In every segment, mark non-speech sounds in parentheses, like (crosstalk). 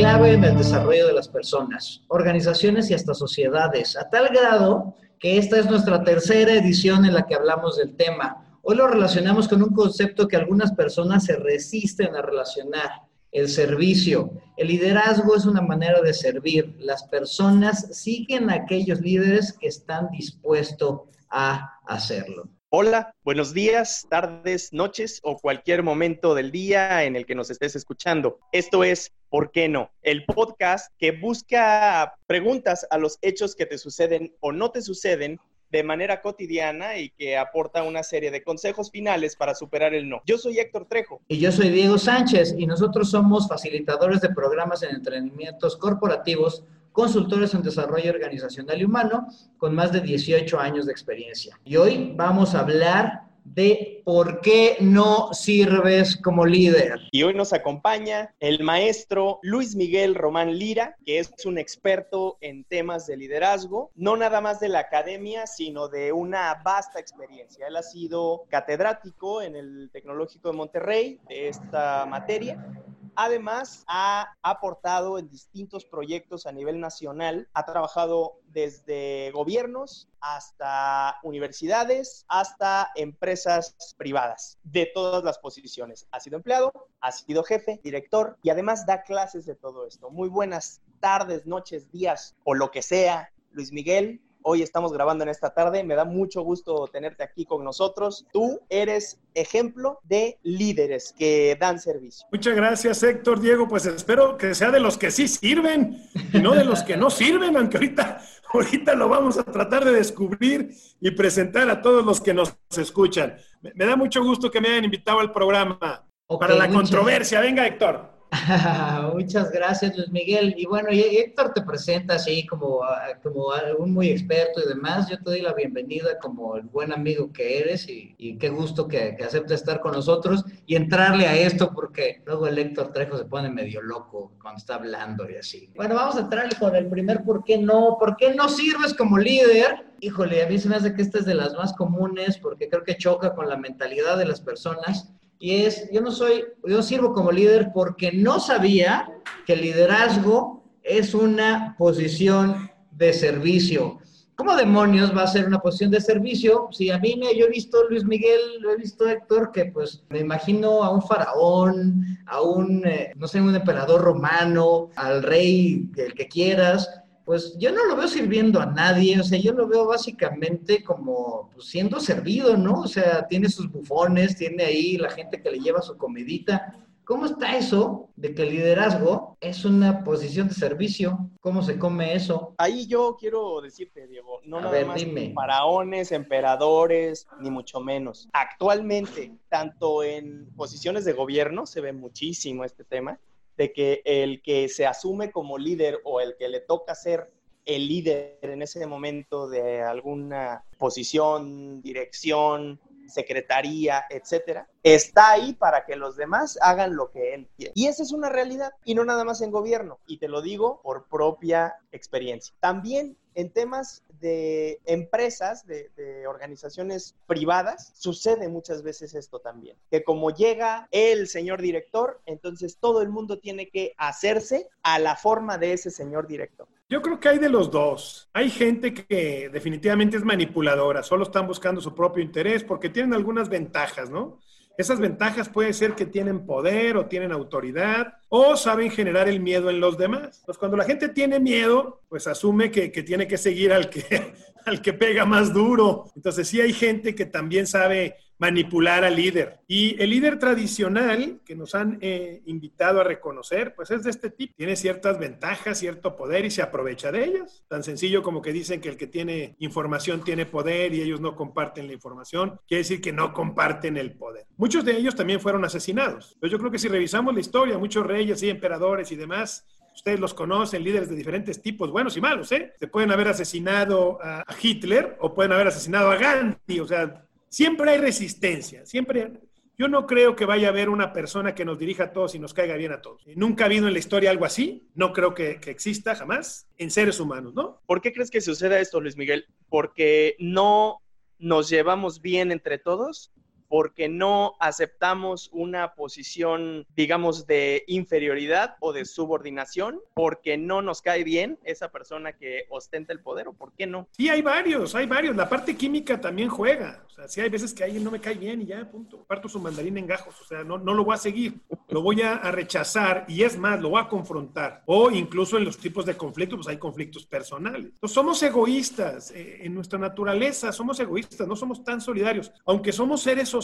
clave en el desarrollo de las personas, organizaciones y hasta sociedades, a tal grado que esta es nuestra tercera edición en la que hablamos del tema. Hoy lo relacionamos con un concepto que algunas personas se resisten a relacionar, el servicio. El liderazgo es una manera de servir. Las personas siguen a aquellos líderes que están dispuestos a hacerlo. Hola, buenos días, tardes, noches o cualquier momento del día en el que nos estés escuchando. Esto es ¿Por qué no? El podcast que busca preguntas a los hechos que te suceden o no te suceden de manera cotidiana y que aporta una serie de consejos finales para superar el no. Yo soy Héctor Trejo. Y yo soy Diego Sánchez y nosotros somos facilitadores de programas en entrenamientos corporativos consultores en desarrollo organizacional y humano con más de 18 años de experiencia. Y hoy vamos a hablar de por qué no sirves como líder. Y hoy nos acompaña el maestro Luis Miguel Román Lira, que es un experto en temas de liderazgo, no nada más de la academia, sino de una vasta experiencia. Él ha sido catedrático en el Tecnológico de Monterrey de esta materia Además, ha aportado en distintos proyectos a nivel nacional, ha trabajado desde gobiernos hasta universidades, hasta empresas privadas, de todas las posiciones. Ha sido empleado, ha sido jefe, director y además da clases de todo esto. Muy buenas tardes, noches, días o lo que sea. Luis Miguel, Hoy estamos grabando en esta tarde. Me da mucho gusto tenerte aquí con nosotros. Tú eres ejemplo de líderes que dan servicio. Muchas gracias, Héctor. Diego, pues espero que sea de los que sí sirven y no de los que no sirven, aunque ahorita, (laughs) ahorita lo vamos a tratar de descubrir y presentar a todos los que nos escuchan. Me, da mucho gusto que me hayan invitado al programa para la controversia. Venga, Héctor. (laughs) Muchas gracias, Luis Miguel. Y bueno, Héctor te presenta así como, como un muy experto y demás. Yo te doy la bienvenida como el buen amigo que eres y, qué gusto que, que aceptes estar con nosotros y entrarle a esto porque luego el Héctor Trejo se pone medio loco cuando está hablando y así. Bueno, vamos a entrarle con el primer ¿por qué no? ¿Por qué no sirves como líder? Híjole, a mí se me hace que esta es de las más comunes porque creo que choca con la mentalidad de las personas y es, yo no soy, yo sirvo como líder porque no sabía que el liderazgo es una posición de servicio. ¿Cómo demonios va a ser una posición de servicio? Si a mí me, yo he visto Luis Miguel, lo he visto Héctor, que pues me imagino a un faraón, a un, eh, no sé, un emperador romano, al rey, el que quieras, pues yo no lo veo sirviendo a nadie, o sea, yo lo veo básicamente como pues, siendo servido, ¿no? O sea, tiene sus bufones, tiene ahí la gente que le lleva su comidita. ¿Cómo está eso de que el liderazgo es una posición de servicio? ¿Cómo se come eso? Ahí yo quiero decirte, Diego, no nada más faraones, emperadores, ni mucho menos. Actualmente, tanto en posiciones de gobierno se ve muchísimo este tema, de que el que se asume como líder o el que le toca ser el líder en ese momento de alguna posición, dirección, secretaría, etcétera, está ahí para que los demás hagan lo que él quiere. Y esa es una realidad, y no nada más en gobierno, y te lo digo por propia experiencia. También en temas de empresas, de, organizaciones privadas, sucede muchas veces esto también, que como llega el señor director, entonces todo el mundo tiene que hacerse a la forma de ese señor director. Yo creo que hay de los dos. Hay gente que definitivamente es manipuladora, solo están buscando su propio interés porque tienen algunas ventajas, ¿no? Esas ventajas puede ser que tienen poder o tienen autoridad o saben generar el miedo en los demás. Pues cuando la gente tiene miedo, pues asume que, que tiene que seguir al que, (laughs) al que pega más duro. Entonces sí hay gente que también sabe manipular al líder. Y el líder tradicional que nos han eh, invitado a reconocer, pues es de este tipo. Tiene ciertas ventajas, cierto poder y se aprovecha de ellas. Tan sencillo como que dicen que el que tiene información tiene poder y ellos no comparten la información, quiere decir que no comparten el poder. Muchos de ellos también fueron asesinados. Pero yo creo que si revisamos la historia, muchos reyes y emperadores y demás, ustedes los conocen, líderes de diferentes tipos, buenos y malos, ¿eh? Se pueden haber asesinado a Hitler o pueden haber asesinado a Gandhi, o sea, siempre hay resistencia, siempre... Yo no creo que vaya a haber una persona que nos dirija a todos y nos caiga bien a todos. Nunca ha habido en la historia algo así, no creo que, que exista jamás en seres humanos, ¿no? ¿Por qué crees que suceda esto, Luis Miguel? Porque no nos llevamos bien entre todos porque no aceptamos una posición, digamos, de inferioridad o de subordinación, porque no nos cae bien esa persona que ostenta el poder o por qué no. Sí, hay varios, hay varios. La parte química también juega. O sea, sí hay veces que alguien no me cae bien y ya, punto. Parto su mandarín en gajos. O sea, no, no lo voy a seguir. Lo voy a, rechazar y es más, lo voy a confrontar. O incluso en los tipos de conflictos, pues hay conflictos personales. Entonces, somos egoístas. Eh, en nuestra naturaleza somos egoístas, no somos tan solidarios, aunque somos seres sociales.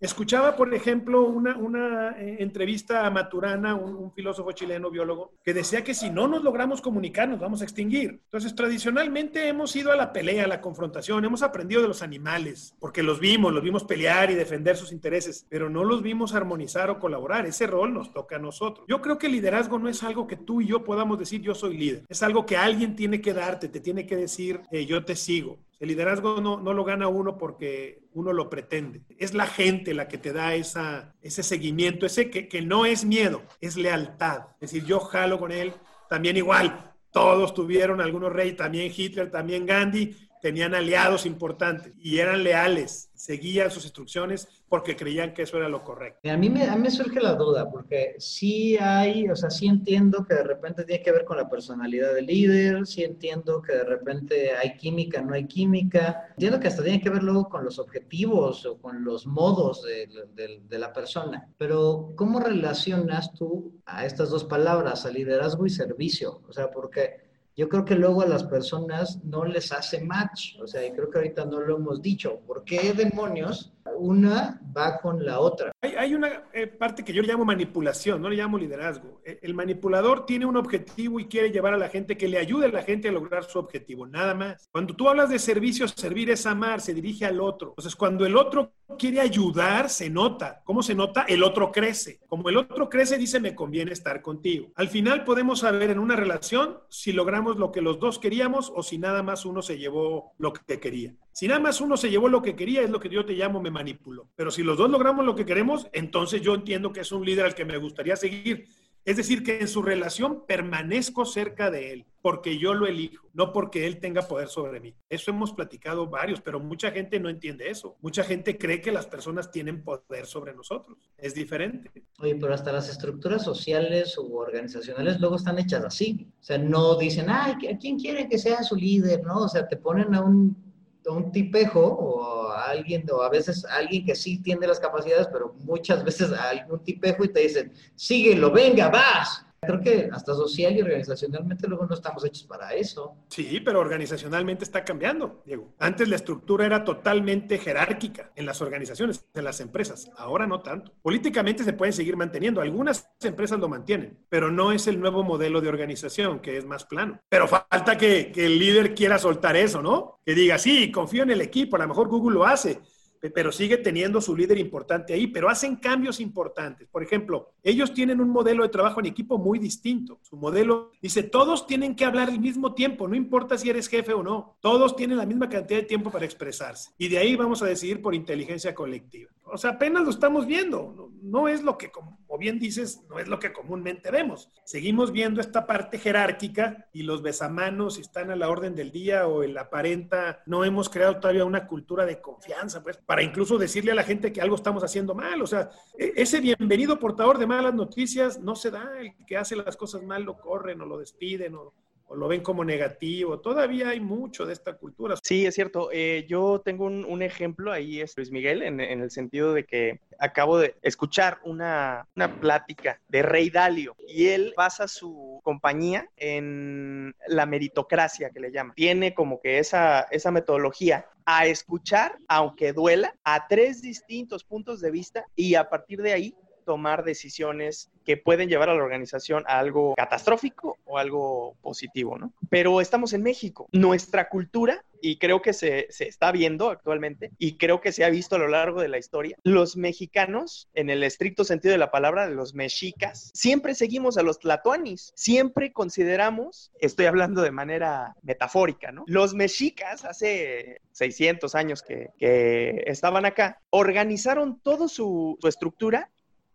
Escuchaba, por ejemplo, una, eh, entrevista a Maturana, un, un filósofo chileno, biólogo, que decía que si no nos logramos comunicar, nos vamos a extinguir. Entonces, tradicionalmente hemos ido a la pelea, a la confrontación, hemos aprendido de los animales, porque los vimos, los vimos pelear y defender sus intereses, pero no los vimos armonizar o colaborar. Ese rol nos toca a nosotros. Yo creo que el liderazgo no es algo que tú y yo podamos decir yo soy líder, es algo que alguien tiene que darte, te tiene que decir eh, yo te sigo. El liderazgo no, no, lo gana uno porque uno lo pretende. Es la gente la que te da esa, ese seguimiento, ese que, que no es miedo, es lealtad. Es decir, yo jalo con él, también igual. Todos tuvieron algunos reyes, también Hitler, también Gandhi, tenían aliados importantes y eran leales, seguían sus instrucciones porque creían que eso era lo correcto. A mí me, surge la duda, porque sí hay, o sea, sí entiendo que de repente tiene que ver con la personalidad del líder, sí entiendo que de repente hay química, no hay química, entiendo que hasta tiene que ver luego con los objetivos o con los modos de, de, de la persona, pero ¿cómo relacionas tú a estas dos palabras, a liderazgo y servicio? O sea, porque yo creo que luego a las personas no les hace match, o sea, y creo que ahorita no lo hemos dicho, ¿por qué demonios una va con la otra? Hay, hay una eh, parte que yo le llamo manipulación, no le llamo liderazgo. El, el manipulador tiene un objetivo y quiere llevar a la gente que le ayude a la gente a lograr su objetivo, nada más. Cuando tú hablas de servicio, servir es amar, se dirige al otro. Entonces, cuando el otro quiere ayudar, se nota. ¿Cómo se nota? El otro crece. Como el otro crece, dice, me conviene estar contigo. Al final podemos saber en una relación si logramos lo que los dos queríamos o si nada más uno se llevó lo que quería. Si nada más uno se llevó lo que quería, es lo que yo te llamo me manipulo. Pero si los dos logramos lo que queremos, entonces yo entiendo que es un líder al que me gustaría seguir. Es decir, que en su relación permanezco cerca de él, porque yo lo elijo, no porque él tenga poder sobre mí. Eso hemos platicado varios, pero mucha gente no entiende eso. Mucha gente cree que las personas tienen poder sobre nosotros. Es diferente. Oye, pero hasta las estructuras sociales u organizacionales luego están hechas así. O sea, no dicen, ay, ¿a quién quiere que sea su líder? ¿No? O sea, te ponen a un un tipejo o a alguien, o a veces alguien que sí tiene las capacidades, pero muchas veces a algún tipejo y te dicen, síguelo, venga, vas. Creo que hasta social y organizacionalmente luego no estamos hechos para eso. Sí, pero organizacionalmente está cambiando, Diego. Antes la estructura era totalmente jerárquica en las organizaciones, en las empresas. Ahora no tanto. Políticamente se pueden seguir manteniendo. Algunas empresas lo mantienen, pero no es el nuevo modelo de organización, que es más plano. Pero falta que, el líder quiera soltar eso, ¿no? Que diga, sí, confío en el equipo, a lo mejor Google lo hace pero sigue teniendo su líder importante ahí, pero hacen cambios importantes. Por ejemplo, ellos tienen un modelo de trabajo en equipo muy distinto. Su modelo dice, todos tienen que hablar al mismo tiempo, no importa si eres jefe o no, todos tienen la misma cantidad de tiempo para expresarse. Y de ahí vamos a decidir por inteligencia colectiva. O sea, apenas lo estamos viendo, no, es lo que, como bien dices, no es lo que comúnmente vemos. Seguimos viendo esta parte jerárquica y los besamanos están a la orden del día o el aparenta, no hemos creado todavía una cultura de confianza, pues para incluso decirle a la gente que algo estamos haciendo mal. O sea, ese bienvenido portador de malas noticias no se da. El que hace las cosas mal lo corren o lo despiden o, lo ven como negativo. Todavía hay mucho de esta cultura. Sí, es cierto. Eh, yo tengo un, un, ejemplo ahí, es Luis Miguel, en, en, el sentido de que acabo de escuchar una, una plática de Rey Dalio y él basa su compañía en la meritocracia que le llama. Tiene como que esa, esa metodología a escuchar, aunque duela, a tres distintos puntos de vista y a partir de ahí tomar decisiones que pueden llevar a la organización a algo catastrófico o algo positivo, ¿no? Pero estamos en México. Nuestra cultura, y creo que se, se, está viendo actualmente, y creo que se ha visto a lo largo de la historia, los mexicanos, en el estricto sentido de la palabra, los mexicas, siempre seguimos a los tlatoanis, siempre consideramos, estoy hablando de manera metafórica, ¿no? Los mexicas, hace 600 años que, que estaban acá, organizaron toda su, su estructura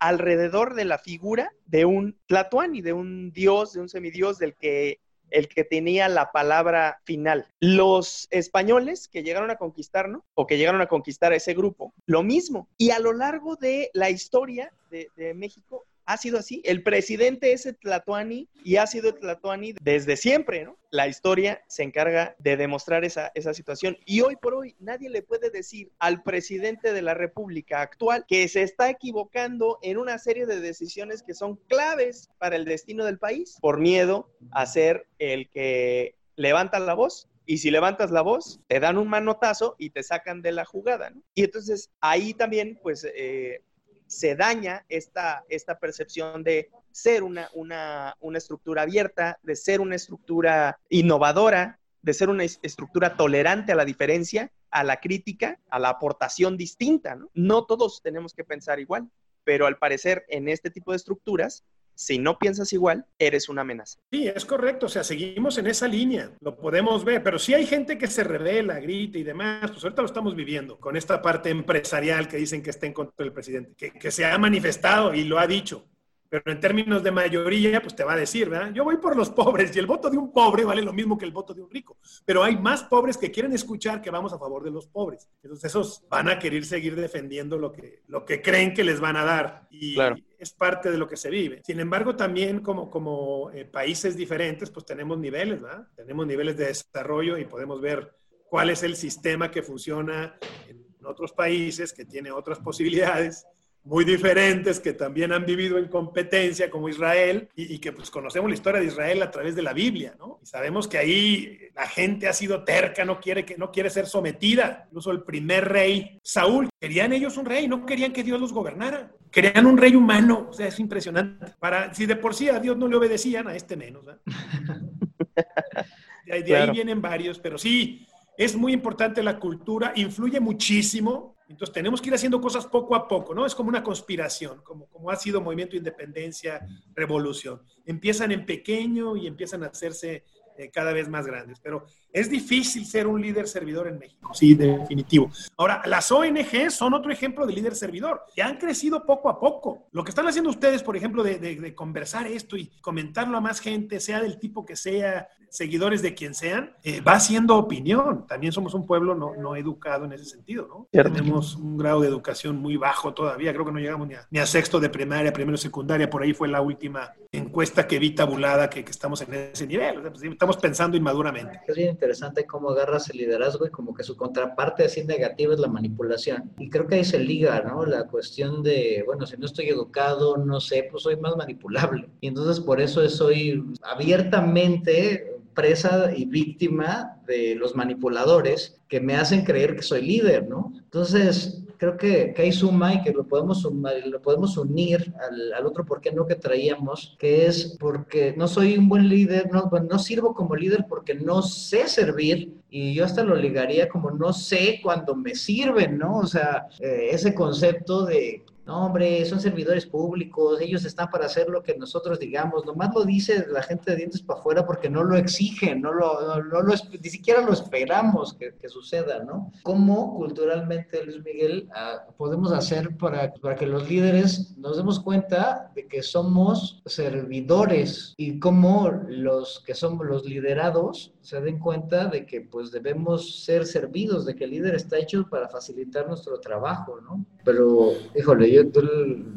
alrededor de la figura de un Tlatuani, de un dios, de un semidios del que el que tenía la palabra final. Los españoles que llegaron a conquistarnos o que llegaron a conquistar a ese grupo, lo mismo. Y a lo largo de la historia de México, ha sido así. El presidente es Tlatuani y ha sido Tlatuani desde siempre, ¿no? La historia se encarga de demostrar esa, esa situación. Y hoy por hoy nadie le puede decir al presidente de la República actual que se está equivocando en una serie de decisiones que son claves para el destino del país por miedo a ser el que levanta la voz y si levantas la voz, te dan un manotazo y te sacan de la jugada, ¿no? Y entonces ahí también, pues, eh, se daña esta, esta percepción de ser una, una, una estructura abierta, de ser una estructura innovadora, de ser una estructura tolerante a la diferencia, a la crítica, a la aportación distinta. ¿no? no todos tenemos que pensar igual, pero al parecer en este tipo de estructuras si no piensas igual, eres una amenaza. Sí, es correcto, o sea, seguimos en esa línea, lo podemos ver, pero si hay gente que se revela, grita y demás, pues ahorita lo estamos viviendo con esta parte empresarial que dicen que está en contra del presidente, que, que se ha manifestado y lo ha dicho. Pero en términos de mayoría, pues te va a decir, ¿verdad? Yo voy por los pobres y el voto de un pobre vale lo mismo que el voto de un rico. Pero hay más pobres que quieren escuchar que vamos a favor de los pobres. Entonces esos van a querer seguir defendiendo lo que, lo que creen que les van a dar. Y es parte de lo que se vive. Sin embargo, también como, como eh, países diferentes, pues tenemos niveles, ¿verdad? Tenemos niveles de desarrollo y podemos ver cuál es el sistema que funciona en otros países, que tiene otras posibilidades muy diferentes que también han vivido en competencia como Israel y, que pues conocemos la historia de Israel a través de la Biblia, ¿no? Y sabemos que ahí la gente ha sido terca, no quiere, que, no quiere ser sometida. Incluso el primer rey, Saúl, querían ellos un rey, no querían que Dios los gobernara. Querían un rey humano, o sea, es impresionante. Para, si de por sí a Dios no le obedecían, a este menos. ¿eh? (laughs) De, ahí vienen varios, pero sí, es muy importante la cultura, influye muchísimo. Entonces tenemos que ir haciendo cosas poco a poco, ¿no? Es como una conspiración, como, como ha sido movimiento de independencia, revolución. Empiezan en pequeño y empiezan a hacerse eh, cada vez más grandes. Pero es difícil ser un líder servidor en México, sí, definitivo. Ahora, las ONG son otro ejemplo de líder servidor, que han crecido poco a poco. Lo que están haciendo ustedes, por ejemplo, de, conversar esto y comentarlo a más gente, sea del tipo que sea, seguidores de quien sean, eh, va siendo opinión. También somos un pueblo no, educado en ese sentido, ¿no? Tenemos un grado de educación muy bajo todavía, creo que no llegamos ni a, sexto de primaria, primero secundaria, por ahí fue la última encuesta que vi tabulada que, estamos en ese nivel, pues, estamos pensando inmaduramente interesante cómo agarras el liderazgo y como que su contraparte así negativa es la manipulación. Y creo que ahí se liga, ¿no? La cuestión de, bueno, si no estoy educado, no sé, pues soy más manipulable. Y entonces por eso soy abiertamente presa y víctima de los manipuladores que me hacen creer que soy líder, ¿no? Entonces, creo que, que, suma y que lo podemos, lo podemos unir al, al, otro por qué no que traíamos, que es porque no soy un buen líder, no, no sirvo como líder porque no sé servir y yo hasta lo ligaría como no sé cuando me sirven, ¿no? O sea, eh, ese concepto de no, hombre, son servidores públicos, ellos están para hacer lo que nosotros digamos. Nomás lo dice la gente de dientes para afuera porque no lo exigen, no lo, no, lo, ni siquiera lo esperamos que, que, suceda, ¿no? ¿Cómo culturalmente, Luis Miguel, ah, podemos hacer para, para que los líderes nos demos cuenta de que somos servidores y cómo los que somos los liderados se den cuenta de que pues debemos ser servidos, de que el líder está hecho para facilitar nuestro trabajo, ¿no? Pero, híjole, yo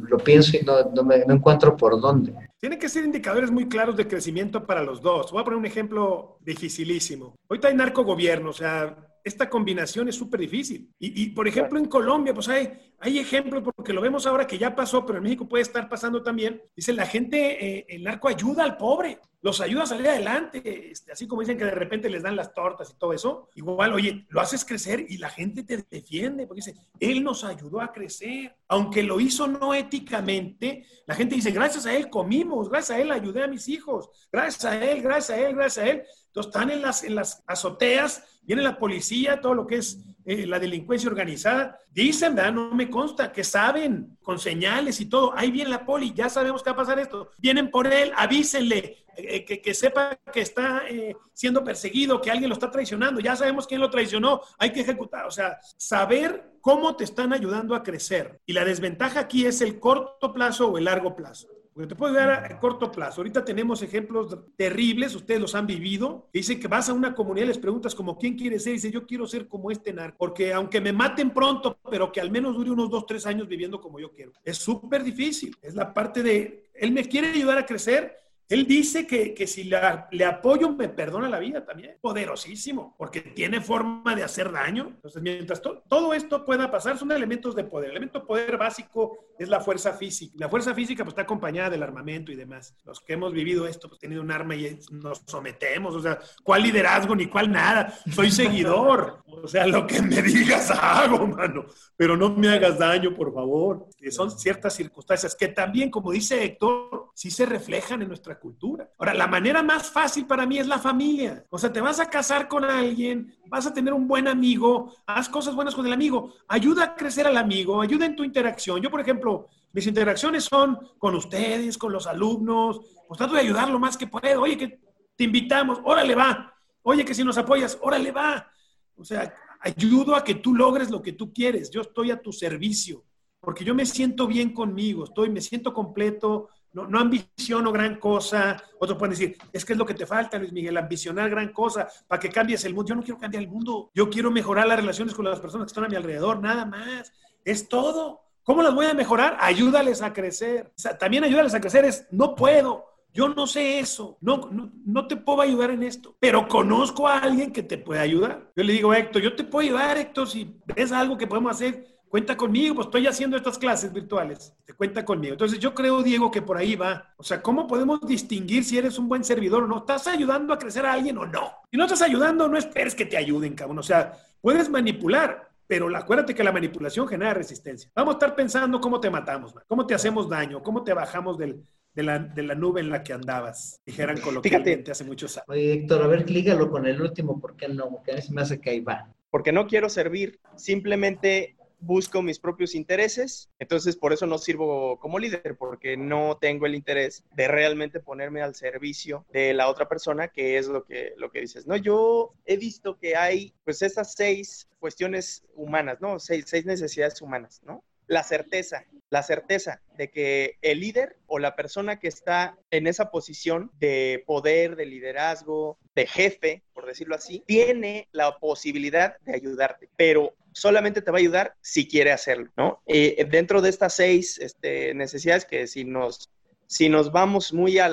lo pienso y no, me, encuentro por dónde. Tiene que ser indicadores muy claros de crecimiento para los dos. Voy a poner un ejemplo dificilísimo. Ahorita hay narcogobierno, o sea, esta combinación es súper difícil. Y, y, por ejemplo, en Colombia, pues hay, hay ejemplos, porque lo vemos ahora que ya pasó, pero en México puede estar pasando también. Dice, la gente, eh, el narco ayuda al pobre, los ayuda a salir adelante, este, así como dicen que de repente les dan las tortas y todo eso. Igual, oye, lo haces crecer y la gente te defiende, porque dice, él nos ayudó a crecer. Aunque lo hizo no éticamente, la gente dice, gracias a él comimos, gracias a él ayudé a mis hijos, gracias a él, gracias a él, gracias a él. Entonces están en las, en las azoteas, viene la policía, todo lo que es eh, la delincuencia organizada. Dicen, ¿verdad? No me consta, que saben con señales y todo. Ahí viene la poli, ya sabemos que va a pasar esto. Vienen por él, avísenle, eh, que, que, sepa que está eh, siendo perseguido, que alguien lo está traicionando. Ya sabemos quién lo traicionó, hay que ejecutar. O sea, saber cómo te están ayudando a crecer. Y la desventaja aquí es el corto plazo o el largo plazo. Porque te puede ayudar a, corto plazo. Ahorita tenemos ejemplos terribles, ustedes los han vivido, que dicen que vas a una comunidad y les preguntas como, ¿quién quieres ser? Y dice, yo quiero ser como este narco. Porque aunque me maten pronto, pero que al menos dure unos dos, tres años viviendo como yo quiero. Es súper difícil. Es la parte de, él me quiere ayudar a crecer, él dice que, que si le apoyo me perdona la vida también. Poderosísimo, porque tiene forma de hacer daño. Entonces, mientras todo esto pueda pasar, son elementos de poder. El elemento de poder básico es la fuerza física. La fuerza física pues, está acompañada del armamento y demás. Los que hemos vivido esto, pues tenido un arma y nos sometemos. O sea, ¿cuál liderazgo ni cuál nada? Soy seguidor. o sea, lo que me digas (laughs) hago, mano. Pero no me hagas daño, por favor. Son ciertas circunstancias que también, como dice Héctor, sí se reflejan en nuestra cultura. Ahora, la manera más fácil para mí es la familia. O sea, te vas a casar con alguien, vas a tener un buen amigo, haz cosas buenas con el amigo, ayuda a crecer al amigo, ayuda en tu interacción. Yo, por ejemplo, mis interacciones son con ustedes, con los alumnos, pues trato de ayudar lo más que puedo. Oye, que te invitamos, órale va. Oye, que si nos apoyas, órale va. O sea, ayudo a que tú logres lo que tú quieres. Yo estoy a tu servicio, porque yo me siento bien conmigo, estoy, me siento completo, no, no, ambiciono gran cosa. Otros pueden decir, es que es lo que te falta, Luis Miguel, ambicionar gran cosa para que cambies el mundo. Yo no quiero cambiar el mundo. Yo quiero mejorar las relaciones con las personas que están a mi alrededor, nada más. Es todo. ¿Cómo las voy a mejorar? Ayúdales a crecer. también ayúdales a crecer es, no puedo. Yo no sé eso, no, no, no, te puedo ayudar en esto, pero conozco a alguien que te puede ayudar. Yo le digo, Héctor, yo te puedo ayudar, Héctor, si ves algo que podemos hacer, cuenta conmigo, pues estoy haciendo estas clases virtuales, te cuenta conmigo. Entonces yo creo, Diego, que por ahí va. O sea, ¿cómo podemos distinguir si eres un buen servidor o no? ¿Estás ayudando a crecer a alguien o no? Si no estás ayudando, no esperes que te ayuden, cabrón. O sea, puedes manipular, pero acuérdate que la manipulación genera resistencia. Vamos a estar pensando cómo te matamos, cómo te hacemos daño, cómo te bajamos del, de, la, de, la, nube en la que andabas, dijeran coloquialmente hace muchos años. Oye, Héctor, a ver, lígalo con el último, ¿por qué no? Porque a mí se me hace que ahí va. Porque no quiero servir, simplemente busco mis propios intereses, entonces por eso no sirvo como líder, porque no tengo el interés de realmente ponerme al servicio de la otra persona, que es lo que, lo que dices. No, yo he visto que hay pues esas seis cuestiones humanas, ¿no? Seis, seis necesidades humanas, ¿no? La certeza, la certeza de que el líder o la persona que está en esa posición de poder, de liderazgo, de jefe, por decirlo así, tiene la posibilidad de ayudarte, pero solamente te va a ayudar si quiere hacerlo, ¿no? Eh, dentro de estas seis este, necesidades que si nos, si nos vamos muy a,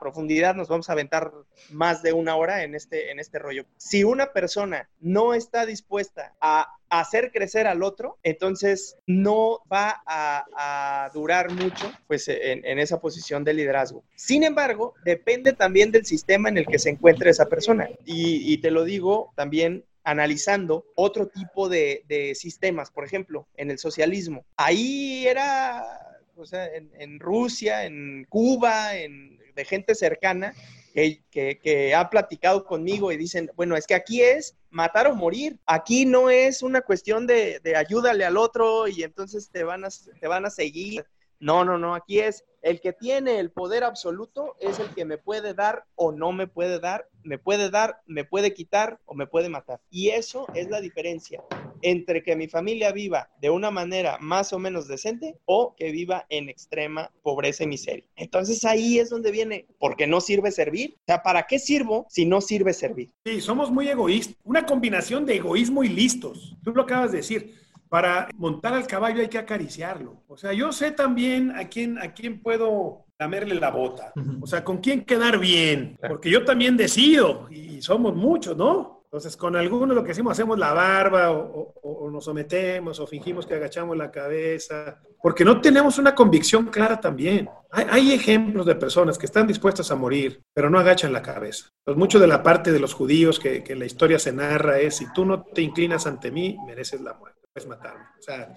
profundidad, nos vamos a aventar más de una hora en este, en este rollo. Si una persona no está dispuesta a hacer crecer al otro, entonces no va a, durar mucho pues en, esa posición de liderazgo. Sin embargo, depende también del sistema en el que se encuentre esa persona. y te lo digo también analizando otro tipo de, sistemas, por ejemplo, en el socialismo. Ahí era, o sea, en, Rusia, en Cuba, en, de gente cercana, que, ha platicado conmigo y dicen, bueno, es que aquí es matar o morir. Aquí no es una cuestión de, de ayúdale al otro y entonces te van, a, te van a seguir. No, no, no, aquí es el que tiene el poder absoluto es el que me puede dar o no me puede dar, me puede dar, me puede quitar o me puede matar. Y eso es la diferencia entre que mi familia viva de una manera más o menos decente o que viva en extrema pobreza y miseria. Entonces ahí es donde viene, porque no sirve servir. O sea, ¿para qué sirvo si no sirve servir? Sí, somos muy egoístas. Una combinación de egoísmo y listos. Tú lo acabas de decir para montar al caballo hay que acariciarlo. O sea, yo sé también a quién, a quién puedo lamerle la bota. O sea, con quién quedar bien. Porque yo también decido y somos muchos, ¿no? Entonces, con algunos lo que hacemos, hacemos la barba o, nos sometemos o fingimos que agachamos la cabeza, porque no tenemos una convicción clara también. Hay, ejemplos de personas que están dispuestas a morir, pero no agachan la cabeza. Pues mucho de la parte de los judíos que, que la historia se narra es, si tú no te inclinas ante mí, mereces la muerte puedes matarme. O sea,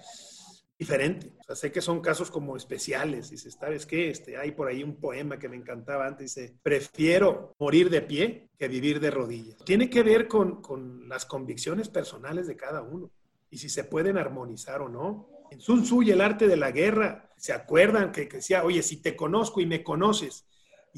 diferente. O sé que son casos como especiales. Dice, ¿sabes qué? Este, hay por ahí un poema que me encantaba antes. Dice, prefiero morir de pie que vivir de rodillas. Tiene que ver con, con las convicciones personales de cada uno y si se pueden armonizar o no. En Sun Tzu el arte de la guerra, ¿se acuerdan que, que decía, oye, si te conozco y me conoces,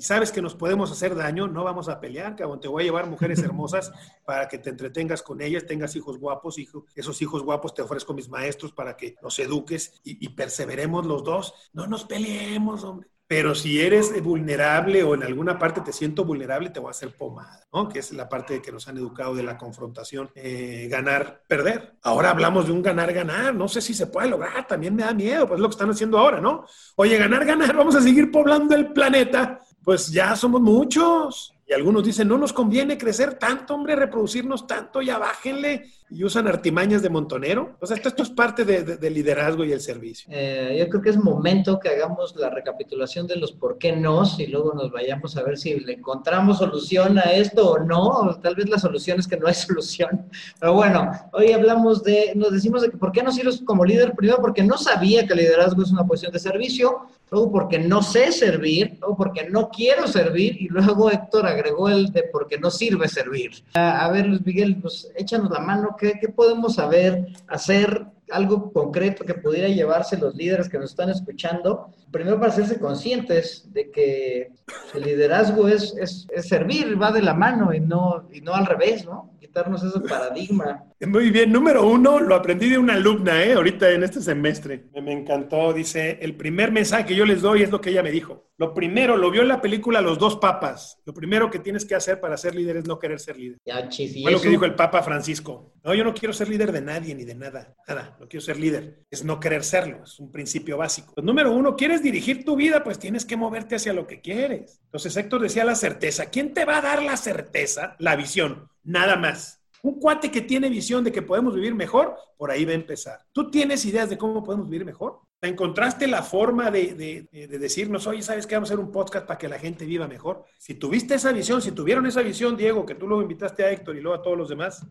y sabes que nos podemos hacer daño, no vamos a pelear, cabrón. Te voy a llevar mujeres hermosas (laughs) para que te entretengas con ellas, tengas hijos guapos, hijo, esos hijos guapos te ofrezco mis maestros para que los eduques y, perseveremos los dos. No nos peleemos, hombre. pero si eres vulnerable o en alguna parte te siento vulnerable, te voy a hacer pomada, ¿no? Que es la parte que nos han educado de la confrontación, eh, ganar, perder. Ahora hablamos de un ganar, ganar, no sé si se puede lograr, también me da miedo, pues es lo que están haciendo ahora, ¿no? Oye, ganar, ganar, vamos a seguir poblando el planeta, pues ya somos muchos. Y algunos dicen, no nos conviene crecer tanto, hombre, reproducirnos tanto, ya bájenle. Y usan artimañas de montonero. O sea, esto, es parte de, liderazgo y el servicio. Eh, yo creo que es momento que hagamos la recapitulación de los por qué no y luego nos vayamos a ver si le encontramos solución a esto o no. tal vez la solución es que no hay (laughs) solución. Pero bueno, hoy hablamos de, nos decimos de que por qué no sirves como líder. Primero porque no sabía que el liderazgo es una posición de servicio. Luego porque no sé servir. Luego porque no quiero servir. Y luego Héctor agregó el de porque no sirve servir. A, ver, Luis Miguel, pues échanos la mano, ¿qué, qué podemos saber, hacer algo concreto que pudiera llevarse los líderes que nos están escuchando? Primero para hacerse conscientes de que el liderazgo es, es, es servir, va de la mano y no, y no al revés, ¿no? quitarnos ese paradigma. Muy bien, número uno, lo aprendí de una alumna, ¿eh? ahorita en este semestre. Me encantó, dice, el primer mensaje que yo les doy es lo que ella me dijo. Lo primero, lo vio en la película Los dos papas. Lo primero que tienes que hacer para ser líder es no querer ser líder. Ya, Fue lo que dijo el Papa Francisco. No, yo no quiero ser líder de nadie ni de nada. Nada, no quiero ser líder. Es no querer serlo, es un principio básico. Pues, número uno, ¿quieres dirigir tu vida? Pues tienes que moverte hacia lo que quieres. Entonces Héctor decía la certeza. ¿Quién te va a dar la certeza? La visión nada más. Un cuate que tiene visión de que podemos vivir mejor, por ahí va a empezar. ¿Tú tienes ideas de cómo podemos vivir mejor? ¿Encontraste la forma de, decirnos, oye, ¿sabes qué? Vamos a hacer un podcast para que la gente viva mejor. Si tuviste esa visión, si tuvieron esa visión, Diego, que tú luego invitaste a Héctor y luego a todos los demás,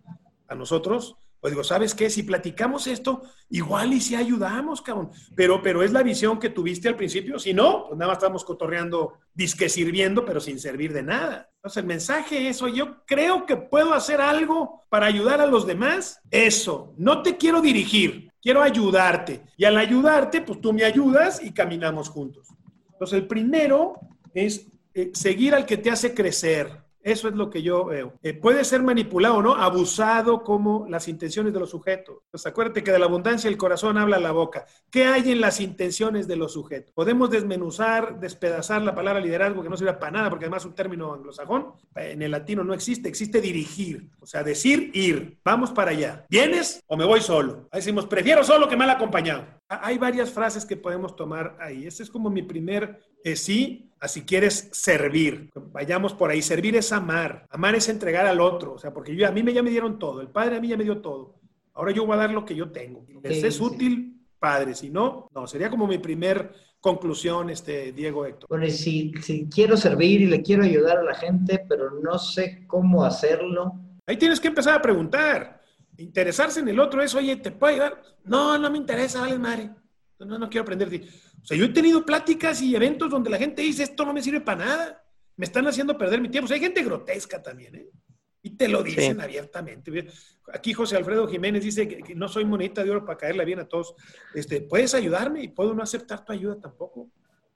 a nosotros, pues digo, ¿sabes qué? Si platicamos esto, igual y si ayudamos, cabrón. Pero, pero es la visión que tuviste al principio. Si no, pues nada más estamos cotorreando, disque sirviendo, pero sin servir de nada. Entonces, el mensaje es, yo creo que puedo hacer algo para ayudar a los demás. Eso, no te quiero dirigir, quiero ayudarte. Y al ayudarte, pues tú me ayudas y caminamos juntos. Entonces, el primero es eh, seguir al que te hace crecer. Eso es lo que yo veo. Eh, puede ser manipulado, ¿no? Abusado como las intenciones de los sujetos. Pues acuérdate que de la abundancia el corazón habla la boca. ¿Qué hay en las intenciones de los sujetos? Podemos desmenuzar, despedazar la palabra liderazgo, que no sirve para nada, porque además es un término anglosajón. En el latino no existe, existe dirigir. O sea, decir, ir. Vamos para allá. ¿Vienes o me voy solo? Ahí decimos, prefiero solo que mal acompañado. Hay varias frases que podemos tomar ahí. Ese es como mi primer eh, sí Así quieres servir. Vayamos por ahí. Servir es amar. Amar es entregar al otro. O sea, porque yo, a mí me, ya me dieron todo. El Padre a mí ya me dio todo. Ahora yo voy a dar lo que yo tengo. Si es útil, Padre. Si no, no. Sería como mi primer conclusión, este, Diego Héctor. Bueno, si, si quiero servir y le quiero ayudar a la gente, pero no sé cómo hacerlo. Ahí tienes que empezar a preguntar. Interesarse en el otro es, oye, ¿te puedo ayudar? No, no me interesa, vale, madre. No, no quiero aprender. O sea, yo he tenido pláticas y eventos donde la gente dice, esto no me sirve para nada, me están haciendo perder mi tiempo. O sea, hay gente grotesca también, ¿eh? Y te lo dicen abiertamente. Aquí José Alfredo Jiménez dice que, no soy monita de oro para caerle bien a todos. Este, ¿Puedes ayudarme? Y puedo no aceptar tu ayuda tampoco.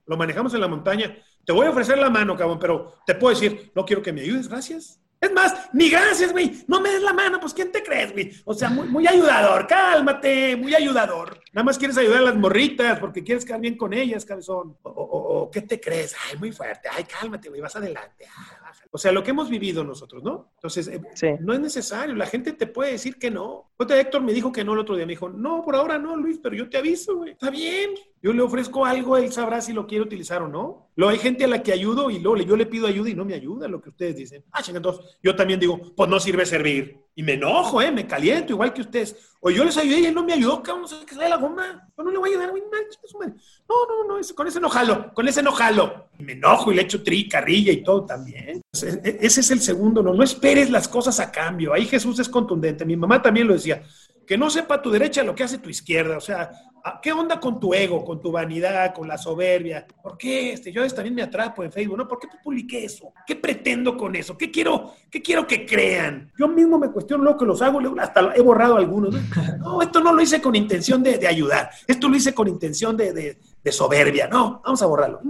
Lo manejamos en la montaña. Te voy a ofrecer la mano, cabrón, pero te puedo decir, no quiero que me ayudes, gracias. Es más, ni gracias, güey. No me des la mano, pues ¿quién te crees, güey? O sea, muy, muy ayudador, cálmate, muy ayudador. Nada más quieres ayudar a las morritas porque quieres quedar bien con ellas, cabezón. O, o, ¿qué te crees? Ay, muy fuerte. Ay, cálmate, güey, vas adelante. Ah, o sea, lo que hemos vivido nosotros, ¿no? Entonces, eh, no es necesario. La gente te puede decir que no. Otra Héctor me dijo que no el otro día. Me dijo, no, por ahora no, Luis, pero yo te aviso, güey. Está bien. Yo le ofrezco algo, él sabrá si lo quiere utilizar o no. Luego hay gente a la que ayudo y luego yo le pido ayuda y no me ayuda, lo que ustedes dicen. Ah, entonces yo también digo, pues no sirve servir. Y me enojo, ¿eh? Me caliento, igual que ustedes. O yo les ayudé y él no me ayudó, cabrón, no sé qué la goma. Yo no le voy a ayudar, güey, no, no, no, con ese no jalo, con ese no jalo. Y me enojo y le echo tri, carrilla y todo también. E, e, ese es el segundo, no, no esperes las cosas a cambio. Ahí Jesús es contundente. Mi mamá también lo decía que no sepa tu derecha lo que hace tu izquierda. O sea, ¿qué onda con tu ego, con tu vanidad, con la soberbia? ¿Por qué? Este, yo también me atrapo en Facebook, ¿no? ¿Por qué publiqué eso? ¿Qué pretendo con eso? ¿Qué quiero, qué quiero que crean? Yo mismo me cuestiono lo que los hago, hasta he borrado algunos. (laughs) No, esto no lo hice con intención de, ayudar, esto lo hice con intención de, soberbia. No, vamos a borrarlo.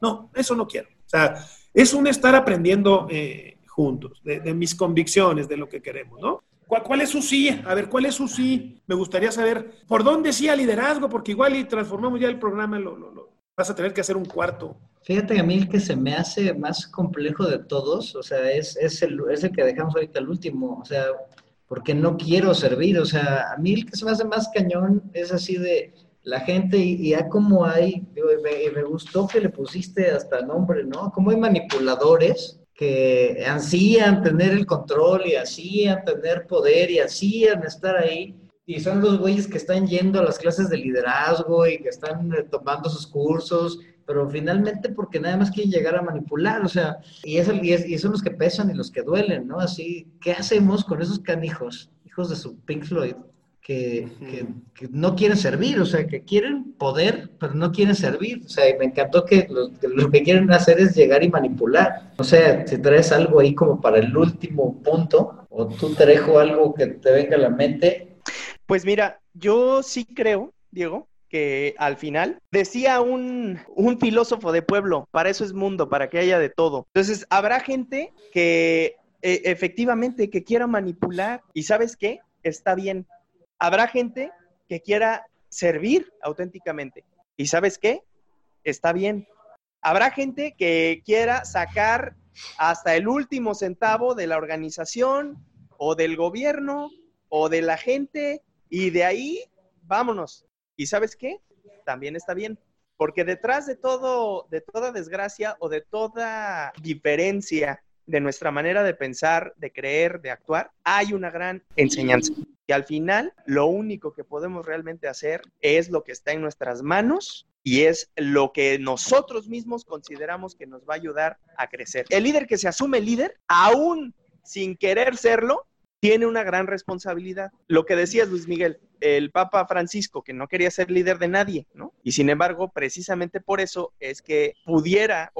No, eso no quiero. O sea, es un estar aprendiendo eh, juntos, de, de mis convicciones, de lo que queremos, ¿no? ¿Cuál, es su sí? A ver, ¿cuál es su sí? Me gustaría saber por dónde sí al liderazgo, porque igual y transformamos ya el programa, lo, vas a tener que hacer un cuarto. Fíjate a mí el que se me hace más complejo de todos, o sea, es, es, el, es el que dejamos ahorita el último, o sea, porque no quiero servir, o sea, a mí el que se me hace más cañón es así de la gente y, ya como hay, me, me, gustó que le pusiste hasta nombre, ¿no? Como hay manipuladores que ansían tener el control y ansían tener poder y ansían estar ahí y son los güeyes que están yendo a las clases de liderazgo y que están eh, tomando sus cursos, pero finalmente porque nada más quieren llegar a manipular, o sea, y, es, y, son los que pesan y los que duelen, ¿no? Así, ¿qué hacemos con esos canijos, hijos de su Pink Floyd, que, que, no quieren servir, o sea, que quieren poder, pero no quieren servir? O sea, y me encantó que lo, que lo que quieren hacer es llegar y manipular. O sea, si traes algo ahí como para el último punto, o tú te dejo algo que te venga a la mente, pues mira, yo sí creo, Diego, que al final decía un, filósofo de pueblo, para eso es mundo, para que haya de todo. Entonces, habrá gente que e, efectivamente que quiera manipular y sabes qué, está bien. Habrá gente que quiera servir auténticamente y sabes qué, está bien. Habrá gente que quiera sacar hasta el último centavo de la organización o del gobierno o de la gente y de ahí, vámonos. ¿Y sabes qué? También está bien. Porque detrás de todo, de toda desgracia o de toda diferencia de nuestra manera de pensar, de creer, de actuar, hay una gran enseñanza. Y al final, lo único que podemos realmente hacer es lo que está en nuestras manos y es lo que nosotros mismos consideramos que nos va a ayudar a crecer. El líder que se asume líder, aún sin querer serlo, tiene una gran responsabilidad. Lo que decías, Luis Miguel, el Papa Francisco, que no quería ser líder de nadie, ¿no? Y sin embargo, precisamente por eso es que pudiera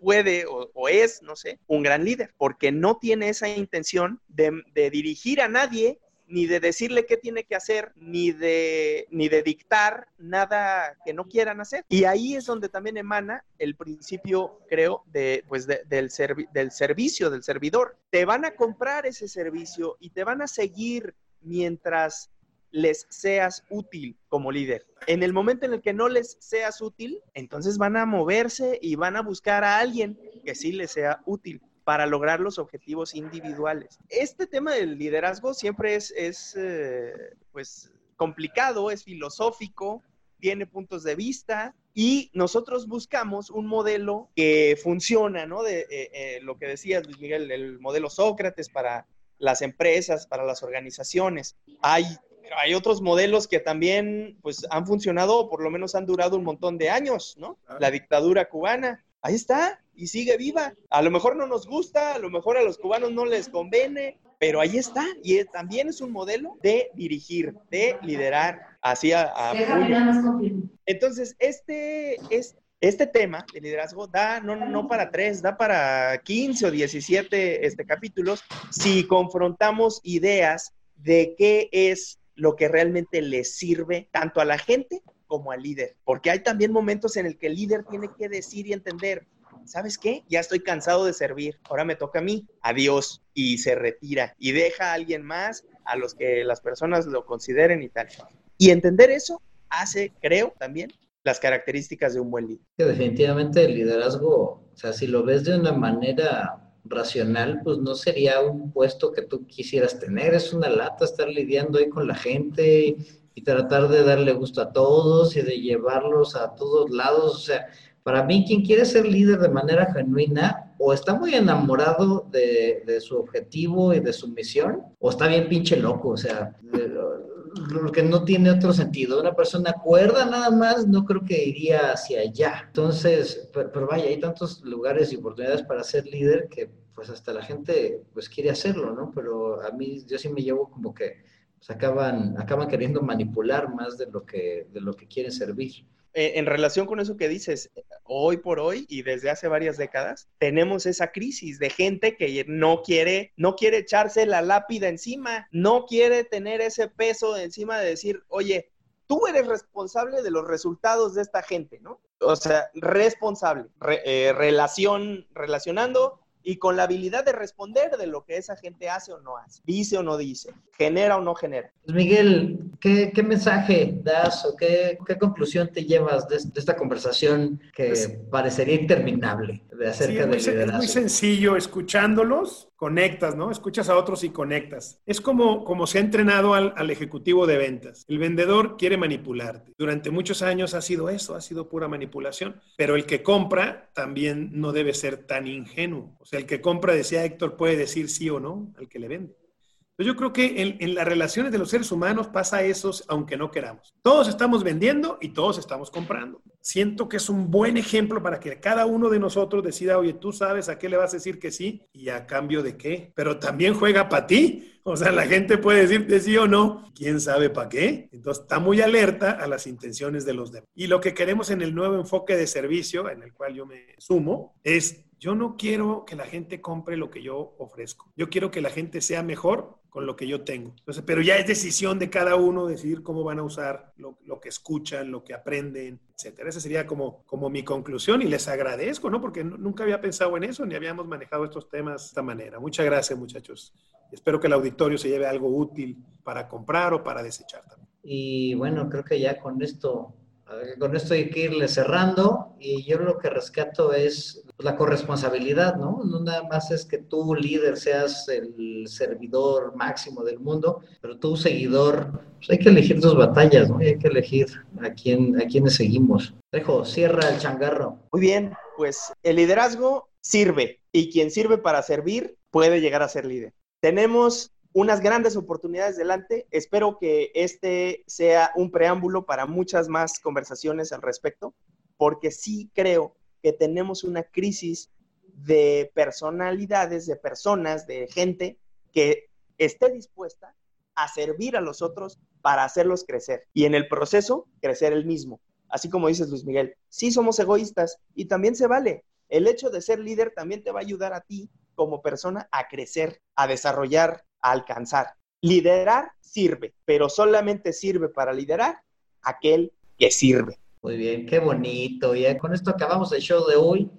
puede o, es, no sé, un gran líder, porque no tiene esa intención de, dirigir a nadie ni de decirle qué tiene que hacer, ni de, ni de dictar nada que no quieran hacer. Y ahí es donde también emana el principio, creo, de, pues del, del servicio, del servidor. Te van a comprar ese servicio y te van a seguir mientras les seas útil como líder. En el momento en el que no les seas útil, entonces van a moverse y van a buscar a alguien que sí les sea útil para lograr los objetivos individuales. Este tema del liderazgo siempre es, es eh, pues, complicado, es filosófico, tiene puntos de vista y nosotros buscamos un modelo que funciona, ¿no? De eh, eh, lo que decías, Luis Miguel, el modelo Sócrates para las empresas, para las organizaciones. Hay, hay otros modelos que también pues, han funcionado o por lo menos han durado un montón de años, ¿no? La dictadura cubana, ahí está, y sigue viva. A lo mejor no nos gusta, a lo mejor a los cubanos no les conviene, pero ahí está. Y también es un modelo de dirigir, de liderar hacia... A Entonces, este, este, este tema de liderazgo da no, no para tres, da para 15 o 17 este, capítulos si confrontamos ideas de qué es lo que realmente le sirve tanto a la gente como al líder. Porque hay también momentos en el que el líder tiene que decir y entender, ¿sabes qué? Ya estoy cansado de servir, ahora me toca a mí, adiós, y se retira y deja a alguien más, a los que las personas lo consideren y tal. Y entender eso hace, creo, también las características de un buen líder. Definitivamente el liderazgo, o sea, si lo ves de una manera racional, pues no sería un puesto que tú quisieras tener, es una lata estar lidiando ahí con la gente y tratar de darle gusto a todos y de llevarlos a todos lados, o sea, para mí, quien quiere ser líder de manera genuina, o está muy enamorado de, su objetivo y de su misión, o está bien pinche loco, o sea, lo que no tiene otro sentido. Una persona cuerda nada más, no creo que iría hacia allá. Entonces, pero, vaya, hay tantos lugares y oportunidades para ser líder que pues hasta la gente pues quiere hacerlo, ¿no? Pero a mí yo sí me llevo como que pues, acaban, acaban queriendo manipular más de lo que, de lo que quieren servir. Eh, en relación con eso que dices, hoy por hoy y desde hace varias décadas, tenemos esa crisis de gente que no quiere, no quiere echarse la lápida encima, no quiere tener ese peso encima de decir, oye, tú eres responsable de los resultados de esta gente, ¿no? O sea, responsable, eh, relación, relacionando y con la habilidad de responder de lo que esa gente hace o no hace, dice o no dice, genera o no genera. Pues Miguel, ¿qué, mensaje das o qué, conclusión te llevas de, esta conversación que pues parecería interminable de acerca del liderazgo? Es muy sencillo, escuchándolos, conectas, ¿no? Escuchas a otros y conectas. Es como, como se ha entrenado al, al ejecutivo de ventas. El vendedor quiere manipularte. Durante muchos años ha sido eso, ha sido pura manipulación. Pero el que compra también no debe ser tan ingenuo. O sea, el que compra, decía Héctor, puede decir sí o no al que le vende. Yo creo que en, las relaciones de los seres humanos pasa eso aunque no queramos. Todos estamos vendiendo y todos estamos comprando. Siento que es un buen ejemplo para que cada uno de nosotros decida, oye, tú sabes a qué le vas a decir que sí y a cambio de qué. Pero también juega para ti. O sea, la gente puede decirte sí o no. ¿Quién sabe para qué? Entonces está muy alerta a las intenciones de los demás. Y lo que queremos en el nuevo enfoque de servicio, en el cual yo me sumo, es yo no quiero que la gente compre lo que yo ofrezco. Yo quiero que la gente sea mejor con lo que yo tengo. Entonces, pero ya es decisión de cada uno decidir cómo van a usar lo, que escuchan, lo que aprenden, etcétera. Esa sería como, como mi conclusión y les agradezco, ¿no? Porque nunca había pensado en eso ni habíamos manejado estos temas de esta manera. Muchas gracias, muchachos. Espero que el auditorio se lleve algo útil para comprar o para desechar también. Y bueno, creo que ya con esto con esto hay que irle cerrando y yo lo que rescato es la corresponsabilidad, ¿no? No nada más es que tú, líder, seas el servidor máximo del mundo, pero tú, seguidor, pues hay que elegir tus batallas, ¿no? hay que elegir a quién, a quiénes seguimos. Dejo, cierra el changarro. Muy bien, pues el liderazgo sirve y quien sirve para servir puede llegar a ser líder. Tenemos unas grandes oportunidades delante. Espero que este sea un preámbulo para muchas más conversaciones al respecto, porque sí creo que tenemos una crisis de personalidades, de personas, de gente que esté dispuesta a servir a los otros para hacerlos crecer y en el proceso crecer el mismo. Así como dices Luis Miguel, sí somos egoístas y también se vale. El hecho de ser líder también te va a ayudar a ti como persona a crecer, a desarrollar alcanzar. Liderar sirve, pero solamente sirve para liderar aquel que sirve. Muy bien, qué bonito. Y con esto acabamos el show de hoy.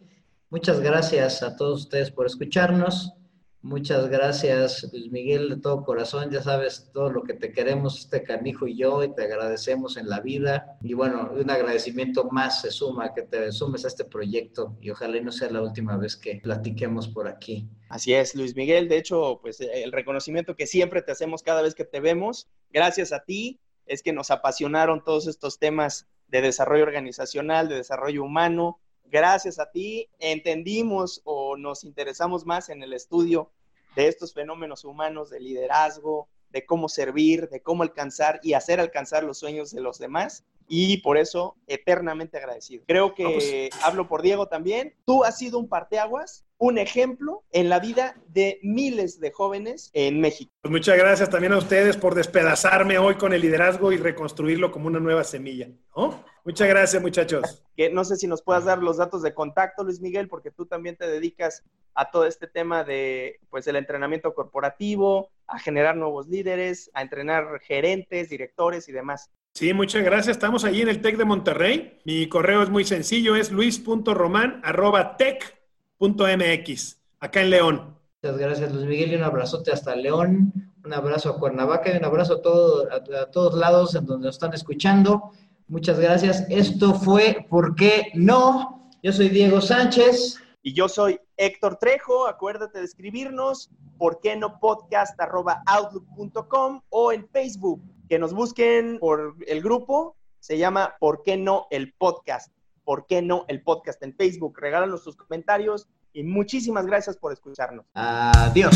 Muchas gracias a todos ustedes por escucharnos. Muchas gracias, Luis Miguel, de todo corazón. Ya sabes todo lo que te queremos, este canijo y yo, y te agradecemos en la vida. Y bueno, un agradecimiento más se suma, que te sumes a este proyecto y ojalá no sea la última vez que platiquemos por aquí. Así es, Luis Miguel. De hecho, pues el reconocimiento que siempre te hacemos cada vez que te vemos, gracias a ti, es que nos apasionaron todos estos temas de desarrollo organizacional, de desarrollo humano, gracias a ti entendimos o nos interesamos más en el estudio de estos fenómenos humanos de liderazgo, de cómo servir, de cómo alcanzar y hacer alcanzar los sueños de los demás. Y por eso, eternamente agradecido. Creo que pues hablo por Diego también. Tú has sido un parteaguas, un ejemplo en la vida de miles de jóvenes en México. Pues muchas gracias también a ustedes por despedazarme hoy con el liderazgo y reconstruirlo como una nueva semilla. ¿no? Muchas gracias, muchachos. Que no sé si nos puedas dar los datos de contacto, Luis Miguel, porque tú también te dedicas a todo este tema de, pues, el entrenamiento corporativo, a generar nuevos líderes, a entrenar gerentes, directores y demás. Sí, muchas gracias. Estamos allí en el TEC de Monterrey. Mi correo es muy sencillo, es luis.roman.tech.mx, acá en León. Muchas gracias, Luis Miguel, y un abrazote hasta León, un abrazo a Cuernavaca y un abrazo a, todo, a todos lados en donde nos están escuchando. Muchas gracias. Esto fue ¿Por qué no? Yo soy Diego Sánchez. Y yo soy Héctor Trejo. Acuérdate de escribirnos por qué no podcast outlook.com o en Facebook. Que nos busquen por el grupo. Se llama ¿Por qué no el podcast? ¿Por qué no el podcast en Facebook? Regálanos tus comentarios y muchísimas gracias por escucharnos. Adiós.